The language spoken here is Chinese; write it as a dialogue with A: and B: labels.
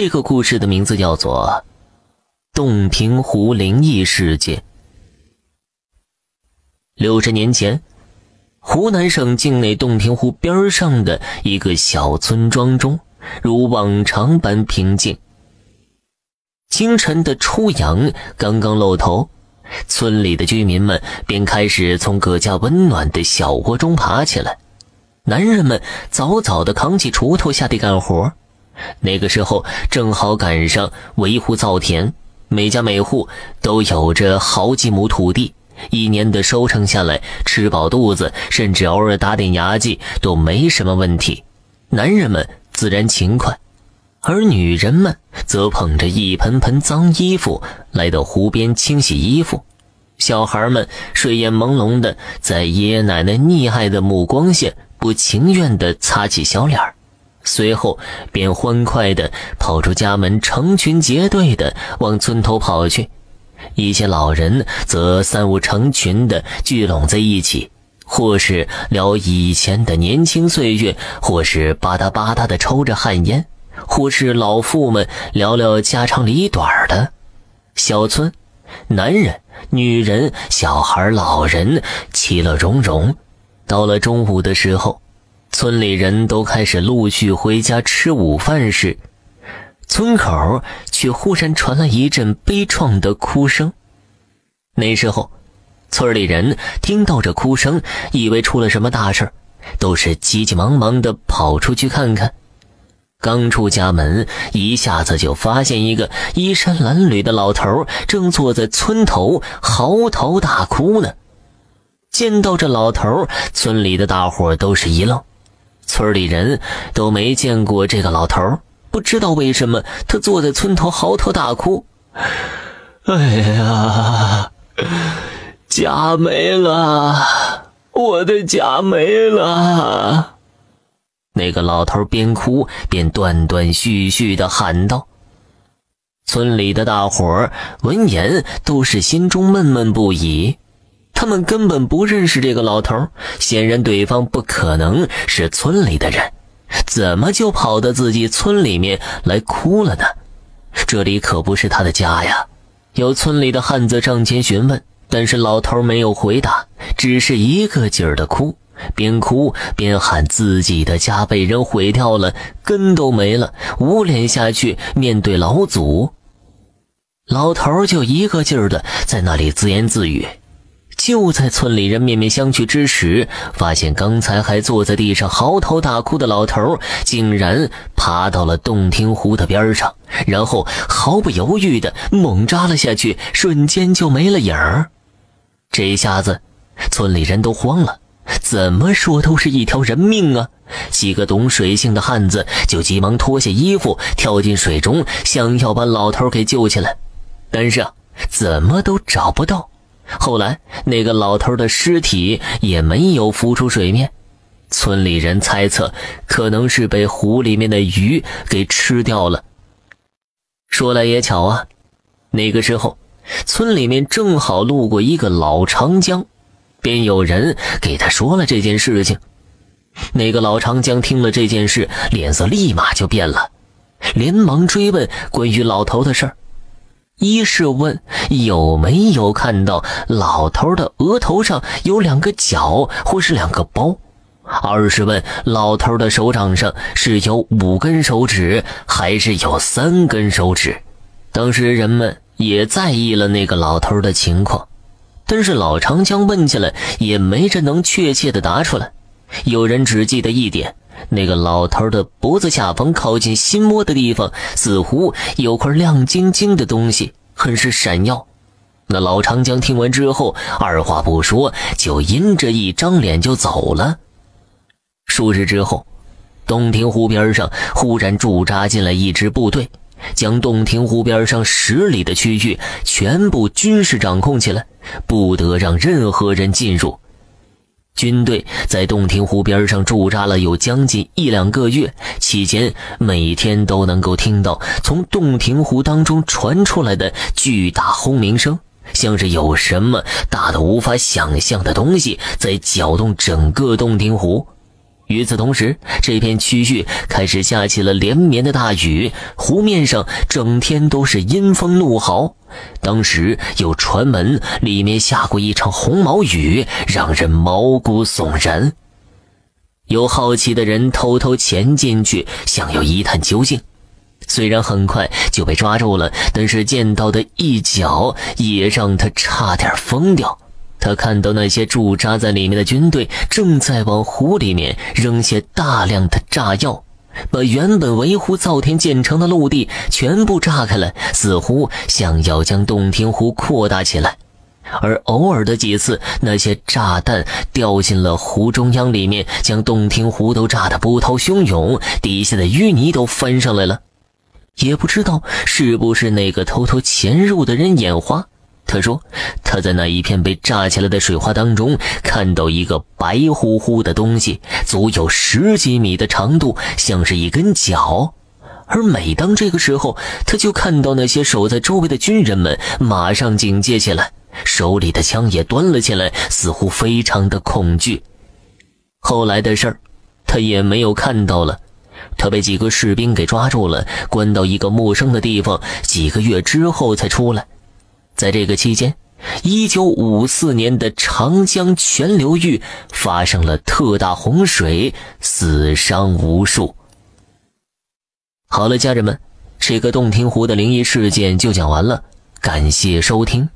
A: 这个故事的名字叫做《洞庭湖灵异事件》。六十年前，湖南省境内洞庭湖边上的一个小村庄中，如往常般平静。清晨的初阳刚刚露头，村里的居民们便开始从各家温暖的小窝中爬起来。男人们早早的扛起锄头下地干活。那个时候正好赶上围湖造田，每家每户都有着好几亩土地，一年的收成下来，吃饱肚子，甚至偶尔打点牙祭都没什么问题。男人们自然勤快，而女人们则捧着一盆盆脏衣服来到湖边清洗衣服。小孩们睡眼朦胧的，在爷爷奶奶溺爱的目光下，不情愿地擦起小脸儿。随后便欢快地跑出家门，成群结队地往村头跑去。一些老人则三五成群地聚拢在一起，或是聊以前的年轻岁月，或是吧嗒吧嗒地抽着旱烟，或是老妇们聊聊家长里短的。小村，男人、女人、小孩、老人，其乐融融。到了中午的时候。村里人都开始陆续回家吃午饭时，村口却忽然传来一阵悲怆的哭声。那时候，村里人听到这哭声，以为出了什么大事都是急急忙忙的跑出去看看。刚出家门，一下子就发现一个衣衫褴褛的老头正坐在村头嚎啕大哭呢。见到这老头，村里的大伙都是一愣。村里人都没见过这个老头，不知道为什么他坐在村头嚎啕大哭。哎呀，家没了，我的家没了！那个老头边哭边断断续续的喊道。村里的大伙闻言都是心中闷闷不已。他们根本不认识这个老头，显然对方不可能是村里的人，怎么就跑到自己村里面来哭了呢？这里可不是他的家呀！有村里的汉子上前询问，但是老头没有回答，只是一个劲儿的哭，边哭边喊自己的家被人毁掉了，根都没了，无脸下去面对老祖。老头就一个劲儿的在那里自言自语。就在村里人面面相觑之时，发现刚才还坐在地上嚎啕大哭的老头，竟然爬到了洞庭湖的边上，然后毫不犹豫地猛扎了下去，瞬间就没了影儿。这一下子，村里人都慌了，怎么说都是一条人命啊！几个懂水性的汉子就急忙脱下衣服，跳进水中，想要把老头给救起来，但是啊，怎么都找不到。后来，那个老头的尸体也没有浮出水面，村里人猜测可能是被湖里面的鱼给吃掉了。说来也巧啊，那个时候，村里面正好路过一个老长江，便有人给他说了这件事情。那个老长江听了这件事，脸色立马就变了，连忙追问关于老头的事儿。一是问有没有看到老头的额头上有两个角或是两个包，二是问老头的手掌上是有五根手指还是有三根手指。当时人们也在意了那个老头的情况，但是老长江问起来也没人能确切的答出来。有人只记得一点，那个老头的脖子下方靠近心窝的地方似乎有块亮晶晶的东西。很是闪耀，那老长江听完之后，二话不说，就阴着一张脸就走了。数日之后，洞庭湖边上忽然驻扎进来一支部队，将洞庭湖边上十里的区域全部军事掌控起来，不得让任何人进入。军队在洞庭湖边上驻扎了有将近一两个月，期间每天都能够听到从洞庭湖当中传出来的巨大轰鸣声，像是有什么大的无法想象的东西在搅动整个洞庭湖。与此同时，这片区域开始下起了连绵的大雨，湖面上整天都是阴风怒号。当时有传闻，里面下过一场红毛雨，让人毛骨悚然。有好奇的人偷偷潜进去，想要一探究竟。虽然很快就被抓住了，但是见到的一角也让他差点疯掉。他看到那些驻扎在里面的军队正在往湖里面扔下大量的炸药，把原本围护造田建成的陆地全部炸开了，似乎想要将洞庭湖扩大起来。而偶尔的几次，那些炸弹掉进了湖中央里面，将洞庭湖都炸得波涛汹涌，底下的淤泥都翻上来了。也不知道是不是那个偷偷潜入的人眼花。他说：“他在那一片被炸起来的水花当中，看到一个白乎乎的东西，足有十几米的长度，像是一根脚。而每当这个时候，他就看到那些守在周围的军人们马上警戒起来，手里的枪也端了起来，似乎非常的恐惧。后来的事儿，他也没有看到了。他被几个士兵给抓住了，关到一个陌生的地方，几个月之后才出来。”在这个期间，一九五四年的长江全流域发生了特大洪水，死伤无数。好了，家人们，这个洞庭湖的灵异事件就讲完了，感谢收听。